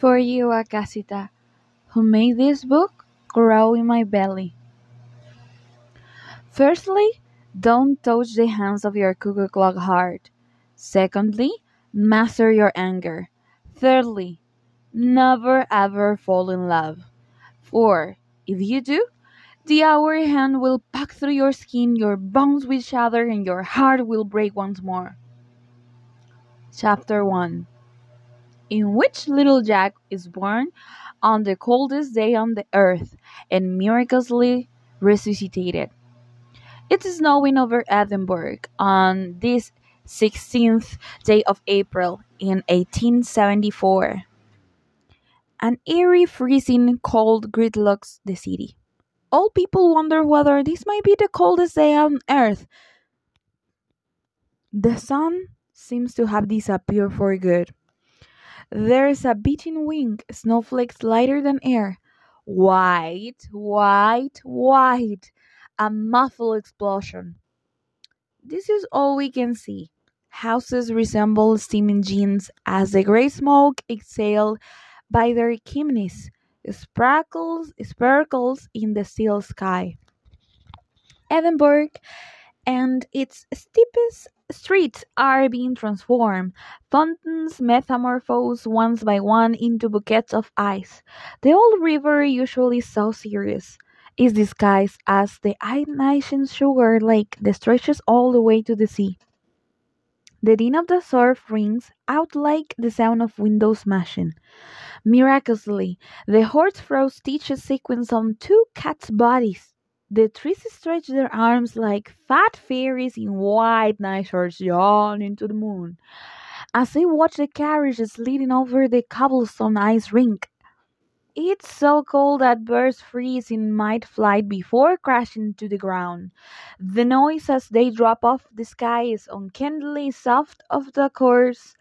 For you, Akasita, who made this book grow in my belly. Firstly, don't touch the hands of your cuckoo clock heart. Secondly, master your anger. Thirdly, never ever fall in love. For if you do, the hour hand will pack through your skin, your bones will shatter, and your heart will break once more. Chapter 1 In which little Jack is born on the coldest day on the earth and miraculously resuscitated. It is snowing over Edinburgh on this 16th day of April in 1874. An eerie freezing cold gridlocks the city. All people wonder whether this might be the coldest day on earth. The sun seems to have disappeared for good. There is a beating wind, snowflakes lighter than air. White, white, white. A muffled explosion. This is all we can see. Houses resemble steam engines as the grey smoke exhaled by their chimneys sparkles sparkles in the still sky. Edinburgh and its steepest streets are being transformed. Fountains metamorphose one by one into bouquets of ice. The old river, usually so serious, is disguised as the ancient sugar lake that stretches all the way to the sea. The din of the surf rings out like the sound of windows smashing. Miraculously, the horse throws stitches sequence on two cats' bodies. The trees stretch their arms like fat fairies in white nightshirts yawn into the moon. As they watch the carriages leading over the cobblestone ice rink, it's so cold that birds freeze in mid flight before crashing to the ground. The noise as they drop off the sky is uncannily soft of the course.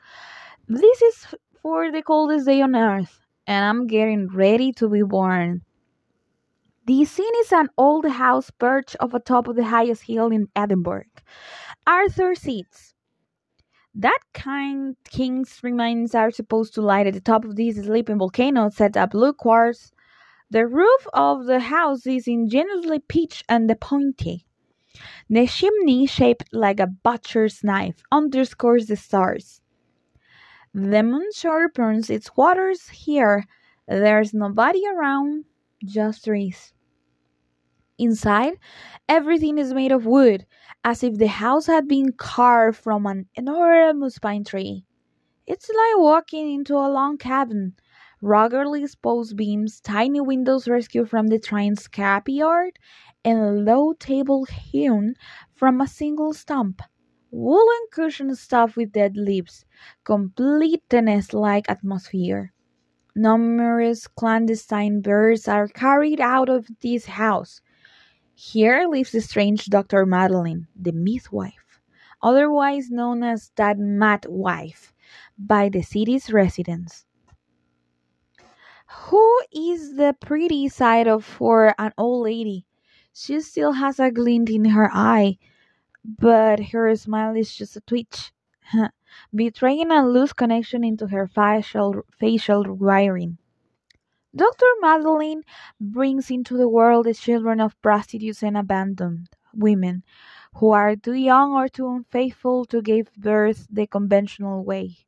This is for the coldest day on earth, and I'm getting ready to be born. The scene is an old house perched off the top of the highest hill in Edinburgh. Arthur's Seat. That kind king's remains are supposed to lie at the top of this sleeping volcano set up blue quartz. The roof of the house is ingeniously pitched and pointy. The chimney, shaped like a butcher's knife, underscores the stars. The moon sharpens its waters here. There's nobody around, just trees. Inside, everything is made of wood, as if the house had been carved from an enormous pine tree. It's like walking into a long cabin. Ruggedly exposed beams, tiny windows rescued from the train's scrapyard, and a low table hewn from a single stump. Woolen cushions stuffed with dead leaves complete the nest-like atmosphere. Numerous clandestine birds are carried out of this house. Here lives the strange Dr. Madeline, the midwife, otherwise known as that mad wife, by the city's residents. Who is the pretty side of for an old lady? She still has a glint in her eye, but her smile is just a twitch, betraying a loose connection into her facial facial wiring. Dr. Madeline brings into the world the children of prostitutes and abandoned women who are too young or too unfaithful to give birth the conventional way,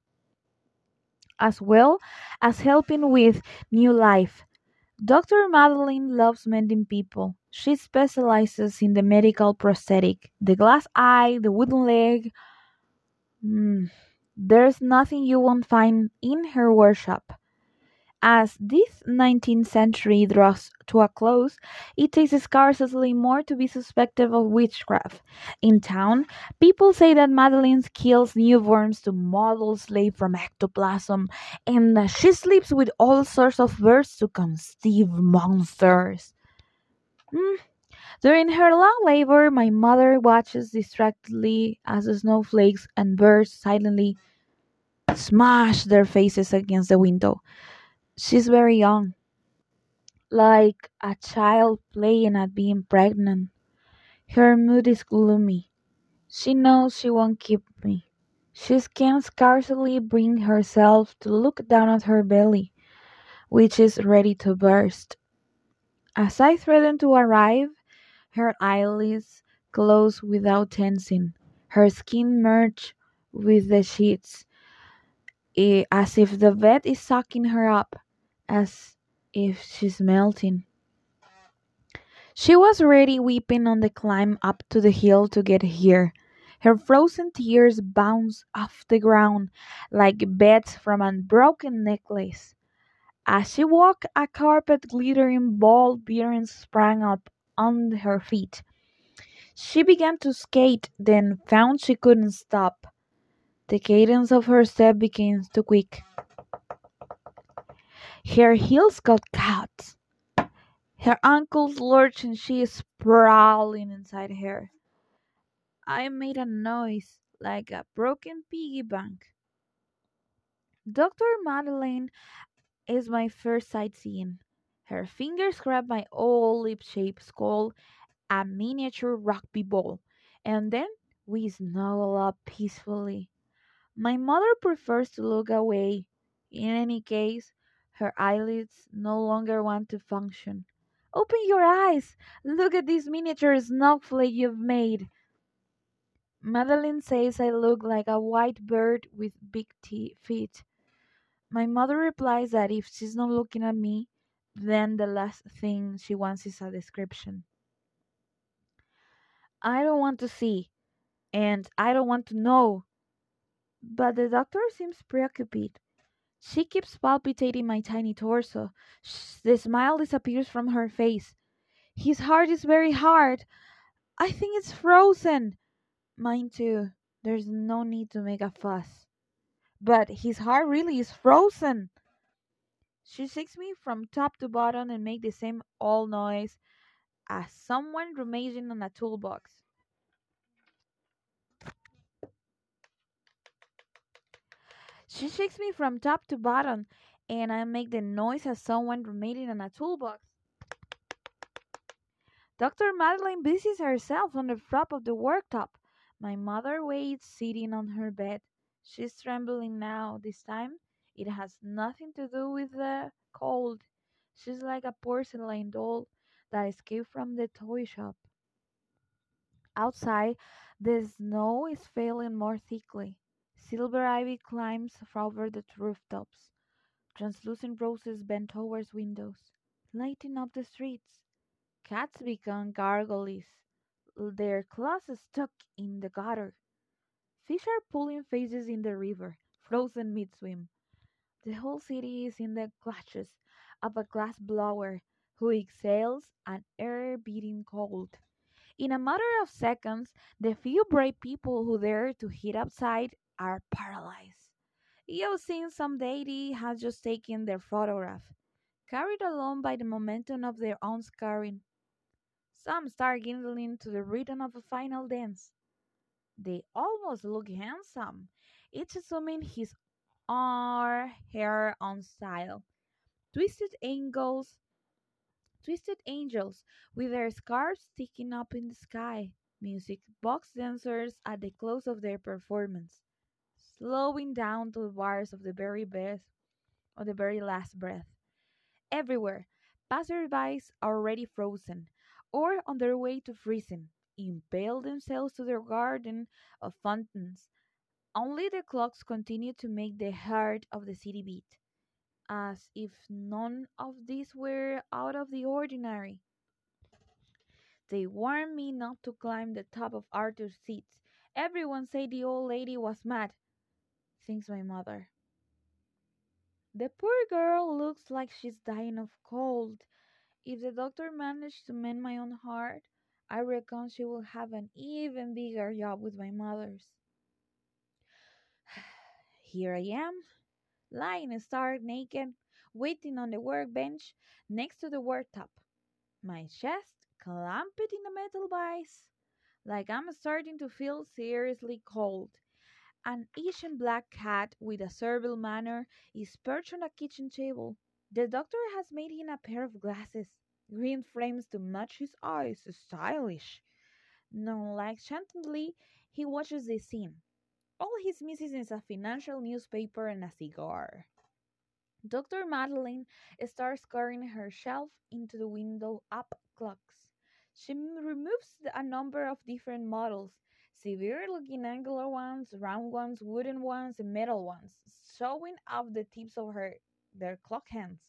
as well as helping with new life. Dr. Madeline loves mending people. She specializes in the medical prosthetic, the glass eye, the wooden leg. Mm, there's nothing you won't find in her workshop. As this nineteenth century draws to a close, it takes scarcely more to be suspected of witchcraft. In town, people say that Madeline kills newborns to model slaves from ectoplasm, and she sleeps with all sorts of birds to conceive monsters. Mm. During her long labor, my mother watches distractedly as the snowflakes and birds silently smash their faces against the window. She's very young, like a child playing at being pregnant. Her mood is gloomy. She knows she won't keep me. She can scarcely bring herself to look down at her belly. which is ready to burst. As I threaten to arrive, her eyelids close without tensing, her skin merged with the sheets, as if the bed is sucking her up, as if she's melting. She was already weeping on the climb up to the hill to get here. Her frozen tears bounced off the ground like beads from a broken necklace. As she walked, a carpet glittering ball bearings sprang up under her feet. She began to skate, then found she couldn't stop. The cadence of her step became too quick. Her heels got caught. Her ankles lurched and she is sprawling inside her. I made a noise like a broken piggy bank. Dr. Madeleine is my first sightseeing. Her fingers grab my old lip shaped skull, a miniature rugby ball, and then we snuggle up peacefully. My mother prefers to look away. In any case, her eyelids no longer want to function. Open your eyes! Look at this miniature snowflake you've made. Madeline says I look like a white bird with big feet. My mother replies that if she's not looking at me, then the last thing she wants is a description. I don't want to see, and I don't want to know. But the doctor seems preoccupied. She keeps palpitating my tiny torso. The smile disappears from her face. His heart is very hard. I think it's frozen. Mine too. There's no need to make a fuss. But his heart really is frozen. She shakes me from top to bottom and makes the same old noise as someone rummaging on a toolbox. She shakes me from top to bottom, and I make the noise as someone rummaging on a toolbox. Dr. Madeline busies herself on the flap of the worktop. My mother waits, sitting on her bed. She's trembling now. This time, it has nothing to do with the cold. She's like a porcelain doll that escaped from the toy shop. Outside, the snow is falling more thickly. Silver ivy climbs over the rooftops. Translucent roses bend towards windows, lighting up the streets. Cats become gargoyles, their claws stuck in the gutter. Fish are pulling faces in the river, frozen mid swim. The whole city is in the clutches of a glass blower who exhales an air beating cold. In a matter of seconds, the few brave people who dare to hit outside are paralyzed. You've seen some deity has just taken their photograph, carried along by the momentum of their own scarring. Some start giggling to the rhythm of a final dance. They almost look handsome, each assuming his or her own style. Twisted angles, twisted angels with their scarves sticking up in the sky. Music box dancers at the close of their performance, slowing down to the bars of the very best of the very last breath. Everywhere, passersby are already frozen, or on their way to freezing, impale themselves to their garden of fountains. Only the clocks continue to make the heart of the city beat, as if none of these were out of the ordinary. They warned me not to climb the top of Arthur's seat. Everyone said the old lady was mad, thinks my mother. The poor girl looks like she's dying of cold. If the doctor managed to mend my own heart, I reckon she will have an even bigger job with my mother's. Here I am, lying stark naked, waiting on the workbench next to the worktop. My chest clamped in the metal vise, like I'm starting to feel seriously cold. An Asian black cat with a servile manner is perched on a kitchen table. The doctor has made him a pair of glasses, green frames to match his eyes, stylish. Nonchalantly, he watches the scene. All he's missing is a financial newspaper and a cigar. Dr. Madeline starts carrying her shelf into the window up clocks. She removes a number of different models severe looking angular ones, round ones, wooden ones, and metal ones, showing off the tips of her their clock hands.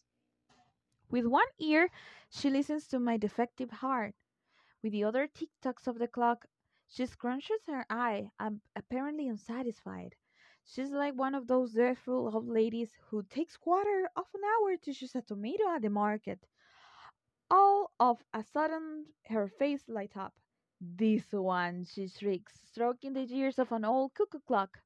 With one ear, she listens to my defective heart. With the other tick tocks of the clock, she scrunches her eye, ap- apparently unsatisfied. She's like one of those dreadful old ladies who takes quarter of an hour to choose a tomato at the market. All of a sudden, her face lights up. This one, she shrieks, stroking the gears of an old cuckoo clock.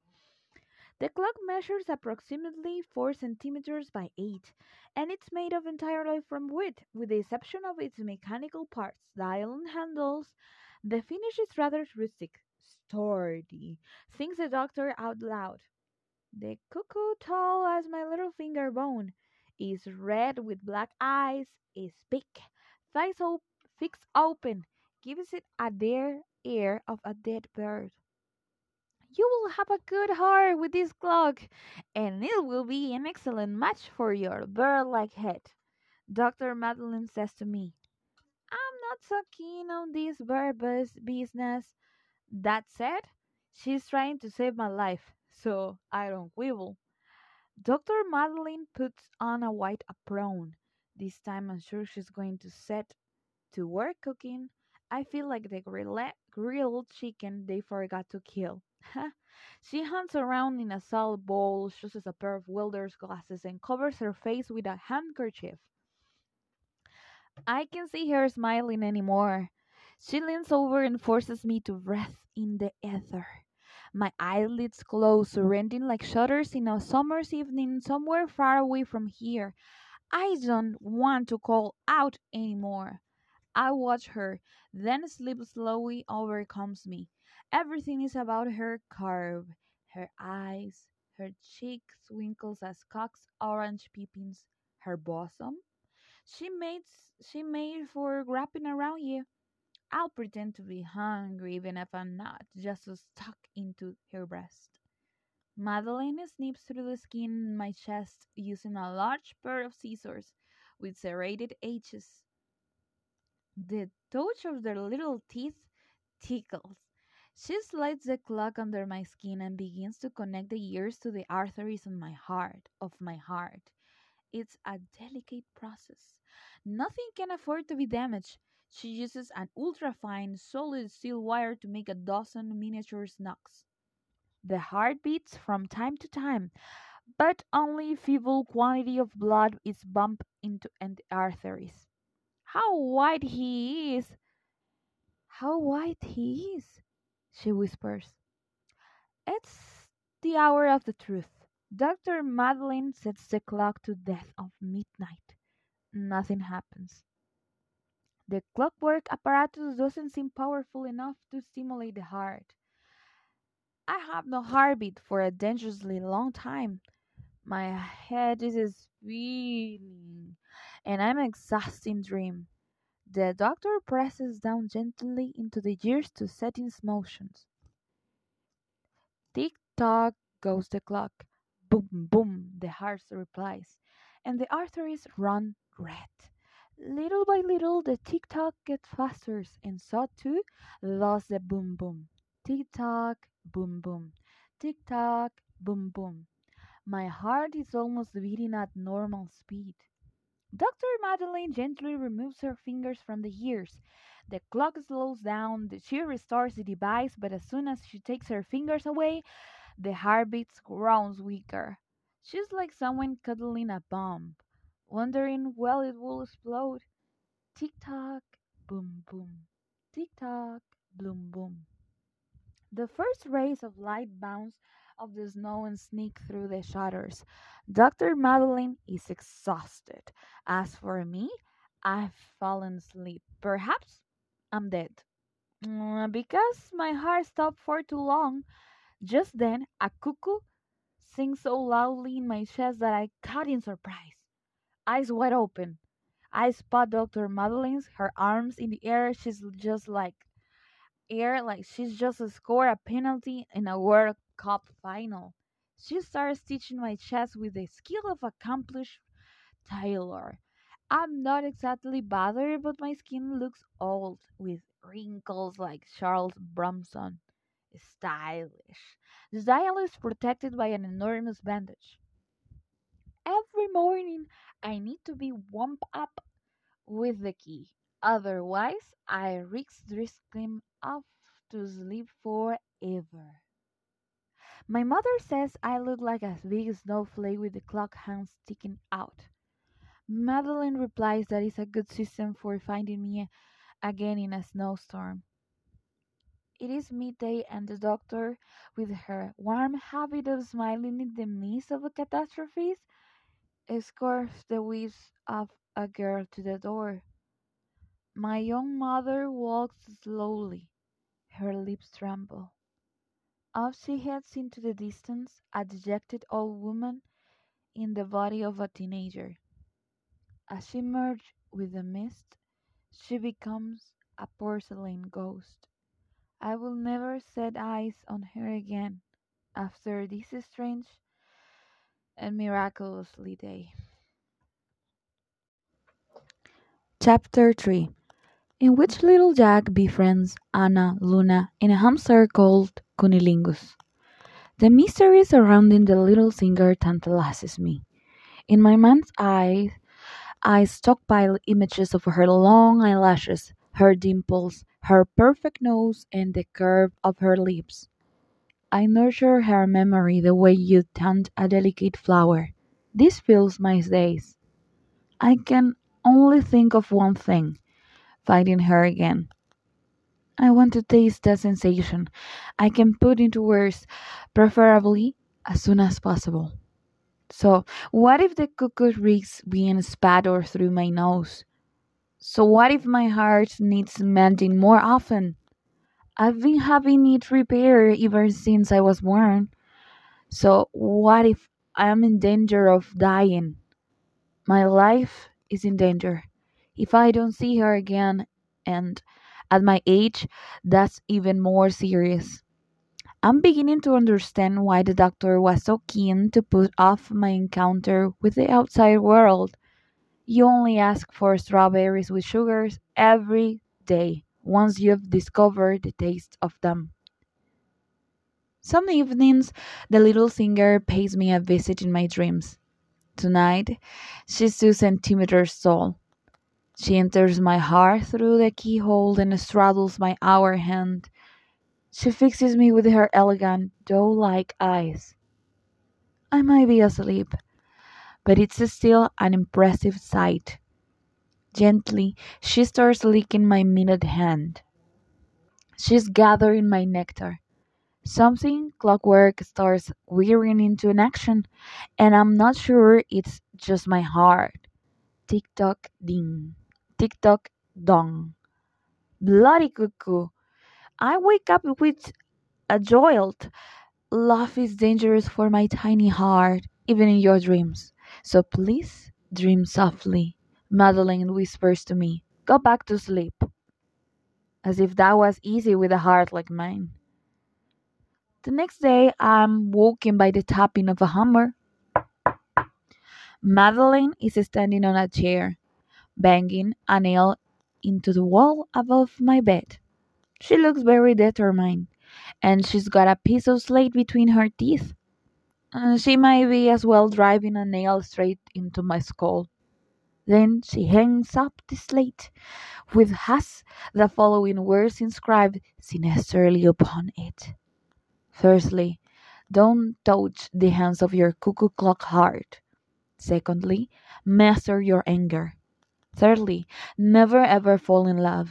The clock measures approximately 4 centimeters by 8, and it's made of entirely from wood, with the exception of its mechanical parts, dial and handles. The finish is rather rustic, sturdy, sings the doctor out loud. The cuckoo, tall as my little finger bone, is red with black eyes, is big, thighs op- fixed open, gives it a dead air of a dead bird. You will have a good heart with this clock, and it will be an excellent match for your bird-like head. Dr. Madeline says to me, I'm not so keen on this bird bus business. That said, she's trying to save my life, so I don't quibble. Dr. Madeline puts on a white apron. This time I'm sure she's going to set to work cooking. I feel like the grille- grilled chicken they forgot to kill. she hunts around in a salt bowl, chooses a pair of welder's glasses, and covers her face with a handkerchief. I can see her smiling anymore. She leans over and forces me to breathe in the ether. My eyelids close, rending like shutters in a summer's evening somewhere far away from here. I don't want to call out anymore. I watch her, then sleep slowly overcomes me. Everything is about her curve, her eyes, her cheeks wrinkles as cock's orange peepings, her bosom. She made she made for wrapping around you. I'll pretend to be hungry even if I'm not, just to stuck into her breast. Madeline snips through the skin in my chest using a large pair of scissors with serrated edges. The touch of their little teeth tickles. She slides the clock under my skin and begins to connect the ears to the arteries on my heart, of my heart. It's a delicate process. Nothing can afford to be damaged. She uses an ultrafine solid steel wire to make a dozen miniature knocks. The heart beats from time to time, but only feeble quantity of blood is pumped into the arteries. How white he is! How white he is! she whispers. It's the hour of the truth. Dr. Madeline sets the clock to death of midnight. Nothing happens. The clockwork apparatus doesn't seem powerful enough to stimulate the heart. I have no heartbeat for a dangerously long time. My head is spinning, and I'm exhausting dream. The doctor presses down gently into the gears to set in motions. Tick tock goes the clock. Boom, boom, the heart replies, and the arteries run red. Little by little, the tick tock gets faster, and so too does the boom, boom. Tick tock, boom, boom. Tick tock, boom, boom. My heart is almost beating at normal speed. Dr. Madeline gently removes her fingers from the ears. The clock slows down. She restores the device, but as soon as she takes her fingers away, the heartbeat grows weaker. She's like someone cuddling a bomb, wondering when it will explode. Tick tock, boom boom. Tick tock, boom boom. The first rays of light bounce off the snow and sneak through the shutters. Dr. Madeline is exhausted. As for me, I've fallen asleep. Perhaps I'm dead. Mm, Because my heart stopped for too long. Just then, a cuckoo sings so loudly in my chest that I caught in surprise. Eyes wide open. I spot Dr. Madeline's, her arms in the air. She's just like air, like she's just scored a penalty in a World Cup final. She starts stitching my chest with the skill of accomplished tailor. I'm not exactly bothered, but my skin looks old with wrinkles like Charles Bronson. Stylish. The dial is protected by an enormous bandage. Every morning I need to be warmed up with the key. Otherwise, I risk drifting off to sleep forever. My mother says I look like a big snowflake with the clock hands sticking out. Madeline replies that it's a good system for finding me again in a snowstorm. It is midday, and the doctor, with her warm habit of smiling in the midst of catastrophes, escorts the whisk of a girl to the door. My young mother walks slowly. Her lips tremble. Off she heads into the distance, a dejected old woman in the body of a teenager. As she merges with the mist, she becomes a porcelain ghost. I will never set eyes on her again after this strange and miraculously day. Chapter 3 In which little Jack befriends Anna, Luna, and a hamster called Cunnilingus. The mystery surrounding the little singer tantalizes me. In my mind's eye, I stockpile images of her long eyelashes, her dimples, her perfect nose, and the curve of her lips. I nurture her memory the way you tend a delicate flower. This fills my days. I can only think of one thing finding her again. I want to taste that sensation. I can put into words, preferably as soon as possible. So, what if the cuckoo risks being spattered through my nose? So, what if my heart needs mending more often? I've been having it repaired ever since I was born. So, what if I am in danger of dying? My life is in danger. If I don't see her again, and at my age, that's even more serious. I'm beginning to understand why the doctor was so keen to put off my encounter with the outside world. You only ask for strawberries with sugars every day once you've discovered the taste of them. Some evenings, the little singer pays me a visit in my dreams. Tonight, she's two centimeters tall. She enters my heart through the keyhole and straddles my hour hand. She fixes me with her elegant, doe like eyes. I might be asleep, but it's still an impressive sight. Gently, she starts licking my minute hand. She's gathering my nectar. Something clockwork starts wearing into an action, and I'm not sure it's just my heart. Tick tock ding, tick tock dong. Bloody cuckoo! I wake up with a jolt. Love is dangerous for my tiny heart, even in your dreams. So please dream softly. Madeline whispers to me, Go back to sleep. As if that was easy with a heart like mine. The next day, I'm woken by the tapping of a hammer. Madeline is standing on a chair, banging a nail into the wall above my bed. She looks very determined, and she's got a piece of slate between her teeth. Uh, she might be as well driving a nail straight into my skull. Then she hangs up the slate, with has the following words inscribed sinisterly upon it. Firstly, don't touch the hands of your cuckoo clock heart. Secondly, master your anger. Thirdly, never ever fall in love.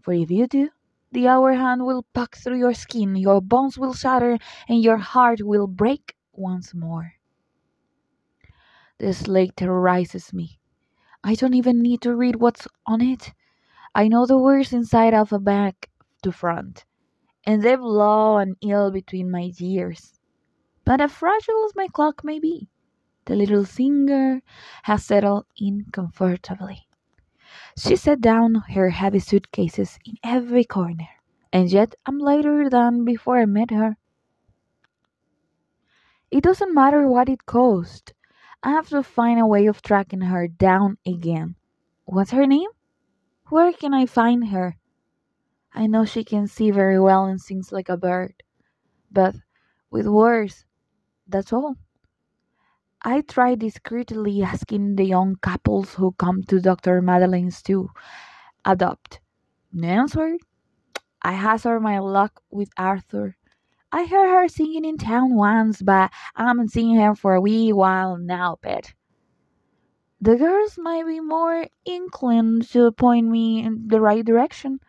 For if you do, the hour hand will puck through your skin, your bones will shatter, and your heart will break once more. This slate terrorizes me. I don't even need to read what's on it. I know the words inside a back to front, and they've low and ill between my ears. But as fragile as my clock may be, the little singer has settled in comfortably. She set down her heavy suitcases in every corner, and yet I'm lighter than before I met her. It doesn't matter what it cost. I have to find a way of tracking her down again. What's her name? Where can I find her? I know she can see very well and sings like a bird, but with words, that's all. I try discreetly asking the young couples who come to Dr. Madeleine's to adopt. No answer. I hazard my luck with Arthur. I heard her singing in town once, but I haven't seen her for a wee while now, pet. The girls might be more inclined to point me in the right direction.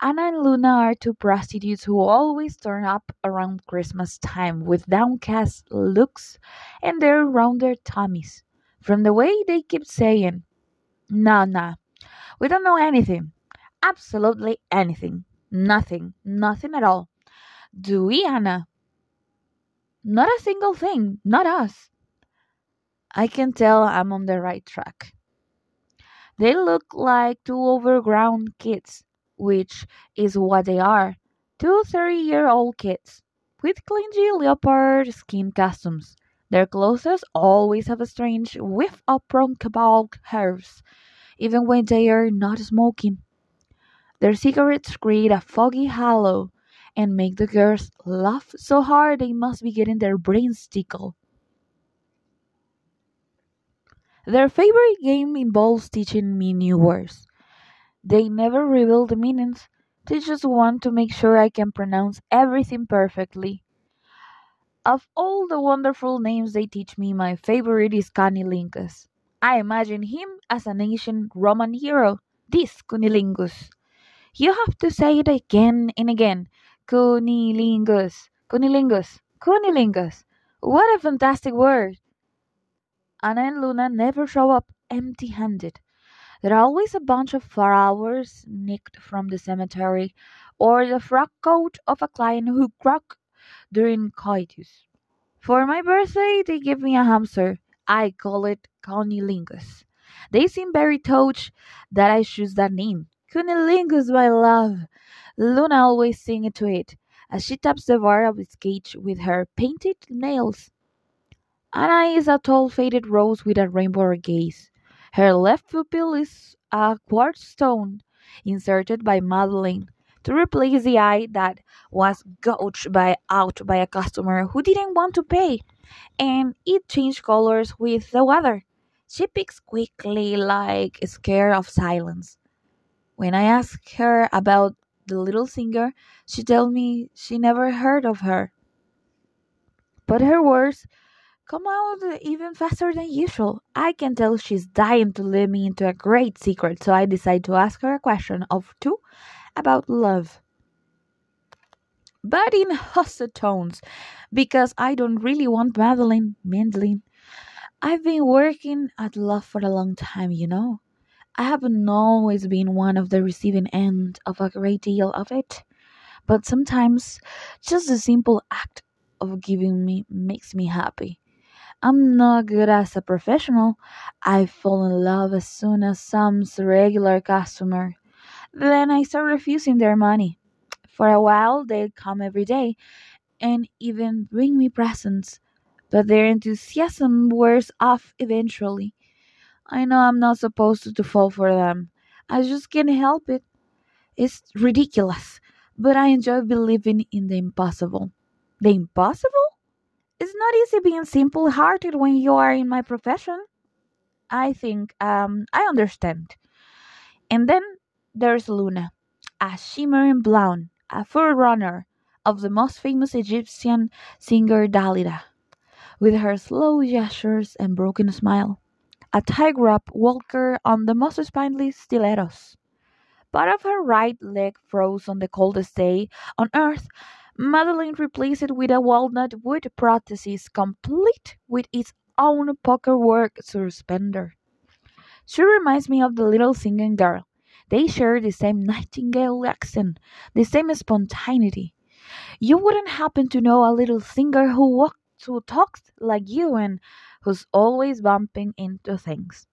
Anna and Luna are two prostitutes who always turn up around Christmas time with downcast looks and their rounded tummies. From the way they keep saying, Nah, nah, we don't know anything. Absolutely anything. Nothing. Nothing at all. Do we, Anna? Not a single thing. Not us. I can tell I'm on the right track. They look like two overgrown kids, which is what they are. Two 30 year old kids with clingy leopard skin costumes. Their clothes always have a strange whiff of kebab herbs, even when they are not smoking. Their cigarettes create a foggy halo and make the girls laugh so hard they must be getting their brains tickled. Their favorite game involves teaching me new words. They never reveal the meanings, they just want to make sure I can pronounce everything perfectly. Of all the wonderful names they teach me, my favorite is Cunnilingus. I imagine him as an ancient Roman hero, this Cunnilingus. You have to say it again and again. Cunnilingus, Cunnilingus, Cunnilingus. What a fantastic word! Anna and Luna never show up empty handed. There are always a bunch of flowers nicked from the cemetery, or the frock coat of a client who croaked during coitus. For my birthday, they give me a hamster. I call it Cunnilingus. They seem very touched that I choose that name. Cunnilingus, my love. Luna always sings to it as she taps the bar of its cage with her painted nails. Anna is a tall faded rose with a rainbow gaze. Her left pupil is a quartz stone inserted by Madeleine to replace the eye that was gouged by, out by a customer who didn't want to pay, and it changed colors with the weather. She picks quickly, like scared of silence. When I ask her about the little singer, she tells me she never heard of her. But her words come out even faster than usual. I can tell she's dying to let me into a great secret, so I decide to ask her a question of two about love. But in hushed tones, because I don't really want Madeline, Madeline. I've been working at love for a long time, you know. I haven't always been one of the receiving end of a great deal of it, but sometimes just the simple act of giving me makes me happy. I'm not good as a professional. I fall in love as soon as some regular customer. Then I start refusing their money. For a while, they'd come every day and even bring me presents, but their enthusiasm wears off eventually. I know I'm not supposed to fall for them. I just can't help it. It's ridiculous, but I enjoy believing in the impossible. The impossible? It's not easy being simple hearted when you are in my profession. I think um, I understand. And then there's Luna, a shimmering blonde, a forerunner of the most famous Egyptian singer Dalida, with her slow gestures and broken smile a tightrope walker on the most spindly stilettos. Part of her right leg froze on the coldest day on earth. Madeleine replaced it with a walnut wood prosthesis complete with its own pokerwork suspender. She reminds me of the little singing girl. They share the same nightingale accent, the same spontaneity. You wouldn't happen to know a little singer who walks who talks like you and who's always bumping into things.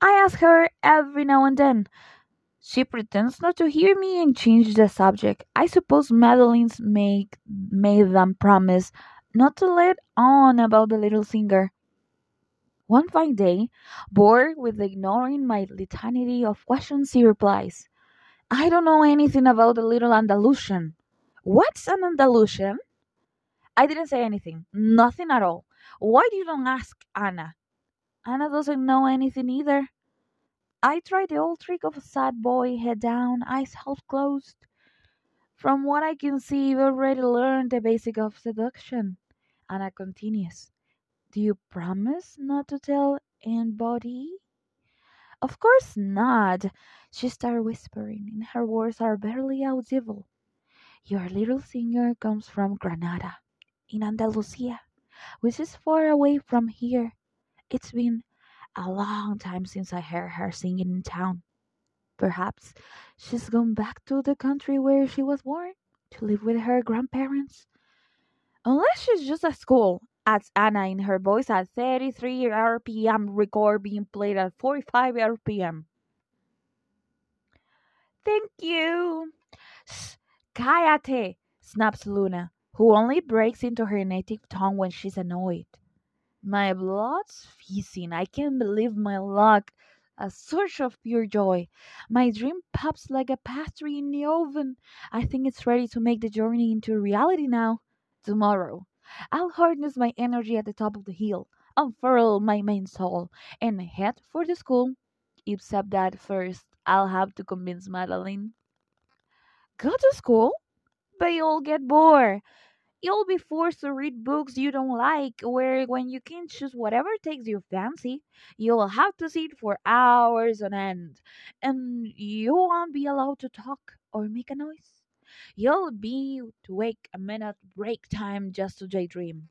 I ask her every now and then. She pretends not to hear me and changes the subject. I suppose Madeline's make made them promise not to let on about the little singer. One fine day, bored with ignoring my litany of questions, he replies, I don't know anything about the little Andalusian. What's an Andalusian? I didn't say anything, nothing at all. Why do you don't ask Anna? Anna doesn't know anything either. I tried the old trick of a sad boy, head down, eyes half closed. From what I can see, you've already learned the basic of seduction. Anna continues. Do you promise not to tell anybody? Of course not. She started whispering, and her words are barely audible. Your little singer comes from Granada, in Andalusia, which is far away from here. It's been a long time since I heard her singing in town. Perhaps she's gone back to the country where she was born to live with her grandparents. Unless she's just at school, adds Anna in her voice at 33 RPM record being played at 45 RPM. Thank you. Cállate, snaps Luna, who only breaks into her native tongue when she's annoyed. My blood's fizzing. I can't believe my luck. A surge of pure joy. My dream pops like a pastry in the oven. I think it's ready to make the journey into reality now. Tomorrow, I'll harness my energy at the top of the hill, unfurl my main soul, and head for the school. Except that first, I'll have to convince Madeline. Go to school? But you'll get bored. You'll be forced to read books you don't like, where when you can choose whatever takes your fancy, you'll have to sit for hours on end, and you won't be allowed to talk or make a noise. You'll be to wake a minute break time just to daydream.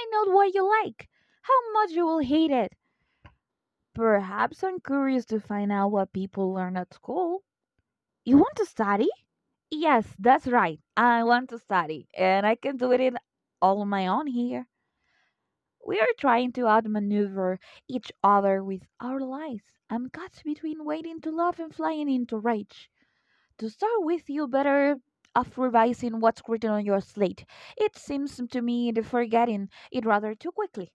I know what you like, how much you will hate it. Perhaps I'm curious to find out what people learn at school. You want to study? Yes, that's right. I want to study, and I can do it in all on my own here. We are trying to outmaneuver each other with our lives. I'm caught between waiting to love and flying into rage. To start with, you better off revising what's written on your slate. It seems to me the forgetting it rather too quickly.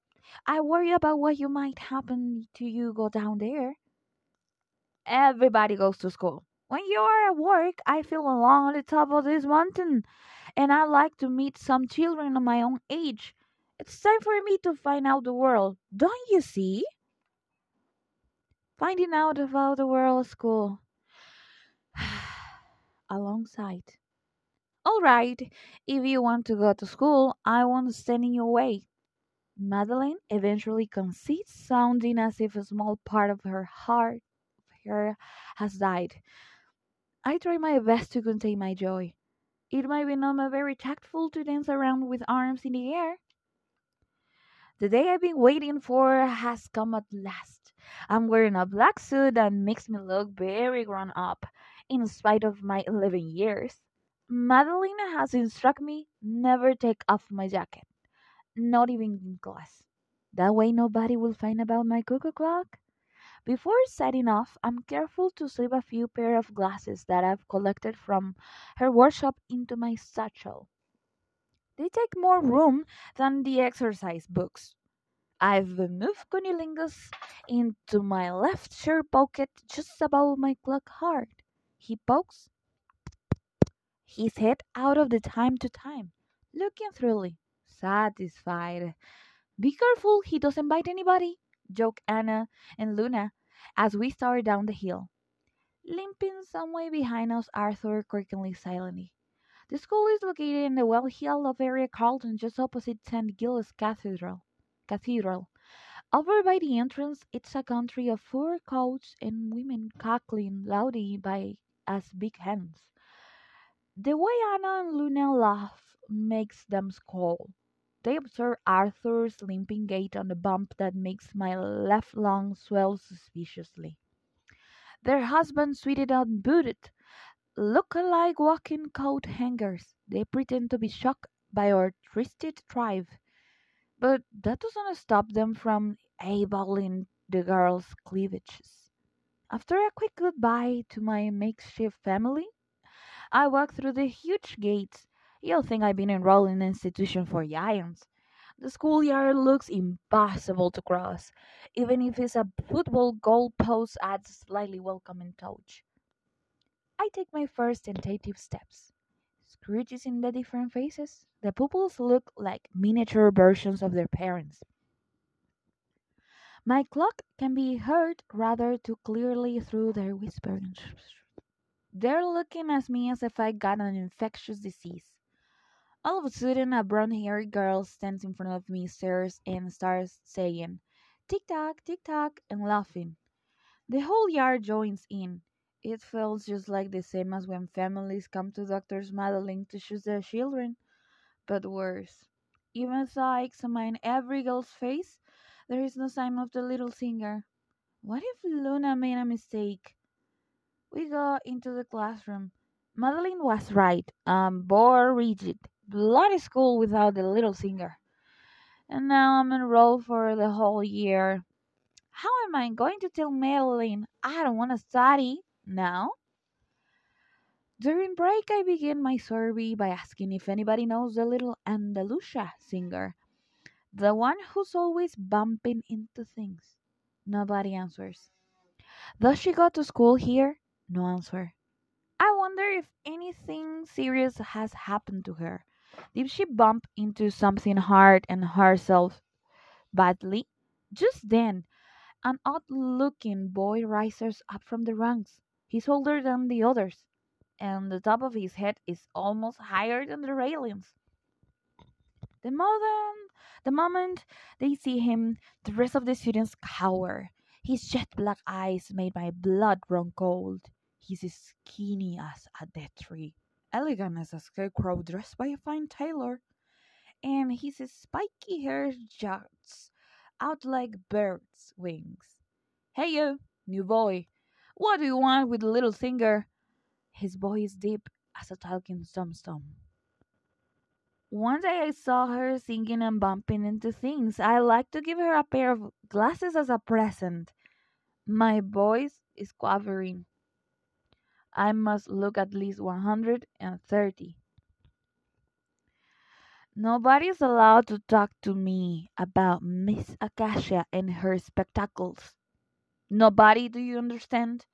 I worry about what you might happen to you go down there. Everybody goes to school. When you are at work, I feel alone on the top of this mountain, and I like to meet some children of my own age. It's time for me to find out the world, don't you see? Finding out about the world school. Alongside. All right, if you want to go to school, I won't stand in your way. Madeline eventually concedes, sounding as if a small part of her heart her has died. I try my best to contain my joy. It might be not very tactful to dance around with arms in the air. The day I've been waiting for has come at last. I'm wearing a black suit that makes me look very grown up, in spite of my 11 years. Madeline has instructed me never take off my jacket, not even in class. That way nobody will find about my cuckoo clock. Before setting off, I'm careful to slip a few pair of glasses that I've collected from her workshop into my satchel. They take more room than the exercise books. I've moved cunnilingus into my left shirt pocket just above my clock heart. He pokes his head out of the time to time, looking thoroughly satisfied. Be careful he doesn't bite anybody, joke Anna and Luna as we start down the hill. Limping some way behind us, Arthur creakingly silently. The school is located in the well hill of area Carlton, just opposite St. Giles Cathedral. Cathedral. Over by the entrance, it's a country of fur coats and women cackling loudly by as big hens. The way Anna and Luna laugh makes them scold. They observe Arthur's limping gait on the bump that makes my left lung swell suspiciously. Their husbands, sweated and booted, look like walking coat hangers. They pretend to be shocked by our twisted tribe, but that doesn't stop them from eyeballing the girls' cleavages. After a quick goodbye to my makeshift family, I walk through the huge gates. You'll think I've been enrolled in an institution for giants. The schoolyard looks impossible to cross, even if it's a football goalpost adds a slightly welcoming touch. I take my first tentative steps. Scrooge is in the different faces. The pupils look like miniature versions of their parents. My clock can be heard rather too clearly through their whispering. They're looking at me as if I got an infectious disease. All of a sudden, a brown haired girl stands in front of me, stares, and starts saying, Tick tock, tick tock, and laughing. The whole yard joins in. It feels just like the same as when families come to Dr. Madeleine to choose their children, but worse. Even as I examine every girl's face, there is no sign of the little singer. What if Luna made a mistake? We go into the classroom. Madeleine was right. I'm bored rigid. Bloody school without the little singer. And now I'm enrolled for the whole year. How am I going to tell Madeleine I don't want to study now? During break, I begin my survey by asking if anybody knows the little Andalusia singer, the one who's always bumping into things. Nobody answers. Does she go to school here? No answer. I wonder if anything serious has happened to her. Did she bump into something hard and herself badly? Just then, an odd looking boy rises up from the ranks. He's older than the others, and the top of his head is almost higher than the railings. The moment, the moment they see him, the rest of the students cower. His jet black eyes made my blood run cold. He's skinny as a dead tree, elegant as a scarecrow dressed by a fine tailor, and his spiky hair juts out like birds' wings. Hey, you, new boy, what do you want with the little singer? His voice deep as a talking stump-stump. One day I saw her singing and bumping into things. I like to give her a pair of glasses as a present. My voice is quavering. I must look at least 130. Nobody's allowed to talk to me about Miss Acacia and her spectacles. Nobody, do you understand?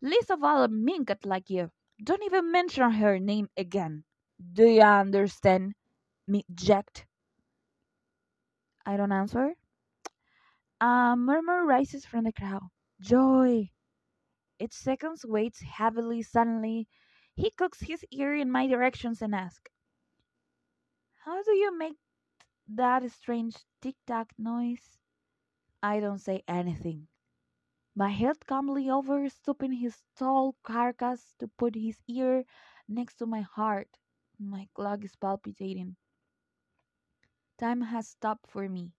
Least of all a minket like you. Don't even mention her name again. Do you understand? Me jacked. I don't answer. A murmur rises from the crowd. Joy! Each second waits heavily. Suddenly, he cocks his ear in my direction and asks, How do you make that strange tic tac noise? I don't say anything. My head calmly over, stooping his tall carcass to put his ear next to my heart. My clock is palpitating. Time has stopped for me.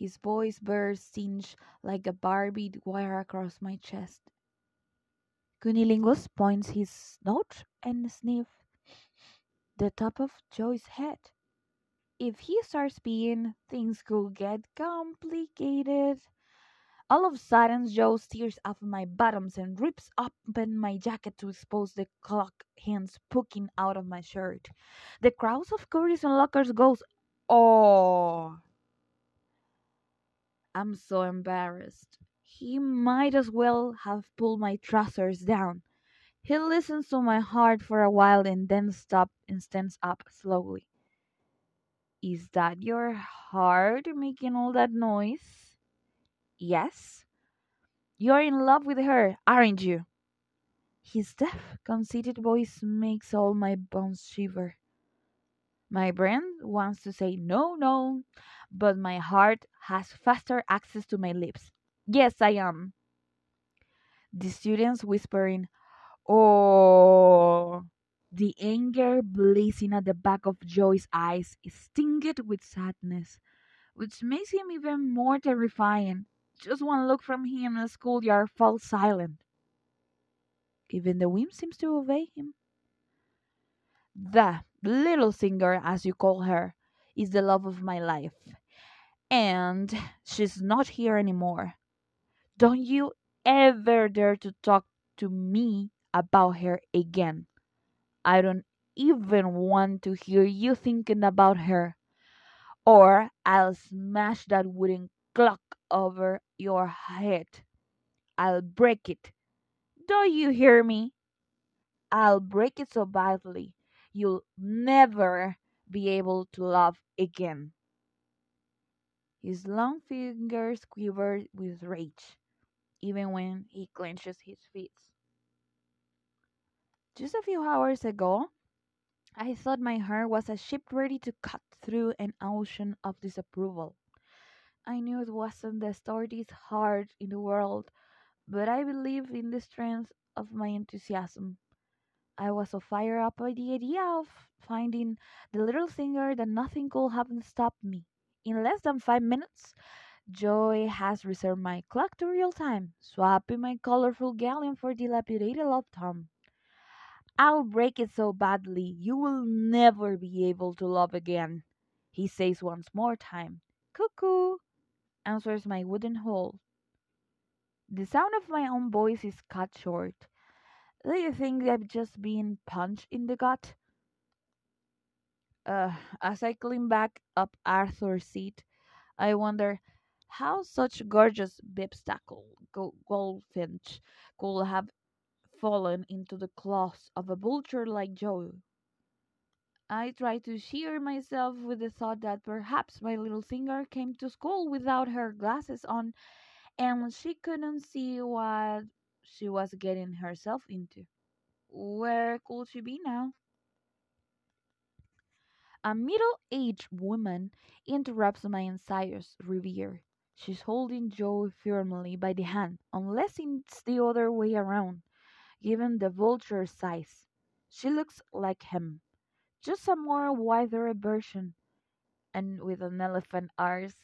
His voice bursts singed like a barbed wire across my chest. Cunnilingus points his snout and sniffs the top of Joe's head. If he starts peeing, things could get complicated. All of a sudden, Joe steers off my bottoms and rips open my jacket to expose the clock hands poking out of my shirt. The crowds of curious and lockers goes, oh. I'm so embarrassed. He might as well have pulled my trousers down. He listens to my heart for a while and then stops and stands up slowly. Is that your heart making all that noise? Yes. You're in love with her, aren't you? His deaf, conceited voice makes all my bones shiver. My brain wants to say no, no, but my heart has faster access to my lips. Yes, I am. The students whispering, Oh, the anger blazing at the back of Joe's eyes is tinged with sadness, which makes him even more terrifying. Just one look from him in the schoolyard falls silent. Even the wind seems to obey him. The little singer, as you call her, is the love of my life. And she's not here anymore. Don't you ever dare to talk to me about her again. I don't even want to hear you thinking about her, or I'll smash that wooden clock over your head. I'll break it. Do you hear me? I'll break it so badly you'll never be able to love again. His long fingers quivered with rage, even when he clenches his fists. Just a few hours ago, I thought my heart was a ship ready to cut through an ocean of disapproval. I knew it wasn't the story's heart in the world, but I believed in the strength of my enthusiasm. I was so fired up by the idea of finding the little singer that nothing could have stopped me. In less than five minutes, Joe has reserved my clock to real time, swapping my colorful galleon for dilapidated love tom. I'll break it so badly you will never be able to love again, he says once more time. Cuckoo, answers my wooden hull. The sound of my own voice is cut short. Do you think I've just been punched in the gut? Uh, as I climb back up Arthur's Seat, I wonder how such gorgeous bipstackle go- goldfinch could have fallen into the claws of a vulture like Joe. I try to cheer myself with the thought that perhaps my little singer came to school without her glasses on and she couldn't see what she was getting herself into. Where could she be now? A middle aged woman interrupts my anxious reverie. She's holding Joe firmly by the hand, unless it's the other way around, given the vulture's size. She looks like him, just a more withered version, and with an elephant arse.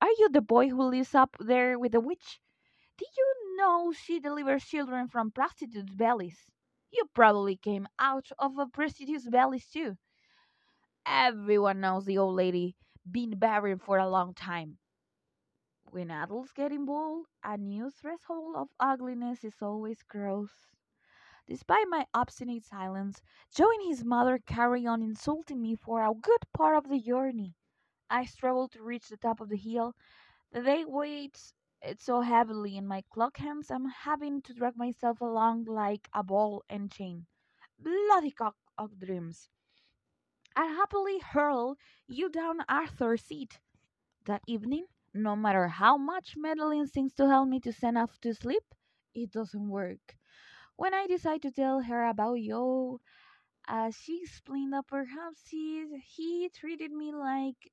Are you the boy who lives up there with the witch? Did you know she delivers children from prostitutes' bellies? You probably came out of a prostitute's bellies too. Everyone knows the old lady been barren for a long time. When adults get involved, a new threshold of ugliness is always crossed. Despite my obstinate silence, Joe and his mother carry on insulting me for a good part of the journey. I struggle to reach the top of the hill. They weight it so heavily in my clock hands I'm having to drag myself along like a ball and chain. Bloody cock of dreams. I happily hurl you down Arthur's Seat. That evening, no matter how much Madeleine seems to help me to send off to sleep, it doesn't work. When I decide to tell her about Joe, uh, she explained that perhaps he, he treated me like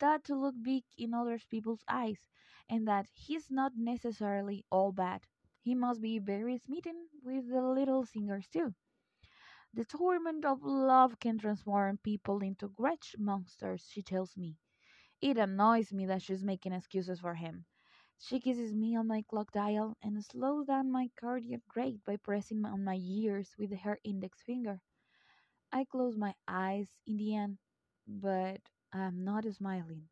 that to look big in other people's eyes, and that he's not necessarily all bad. He must be very smitten with the little singers too. The torment of love can transform people into wretched monsters, she tells me. It annoys me that she's making excuses for him. She kisses me on my clock dial and slows down my cardiac rate by pressing on my ears with her index finger. I close my eyes in the end, but I am not smiling.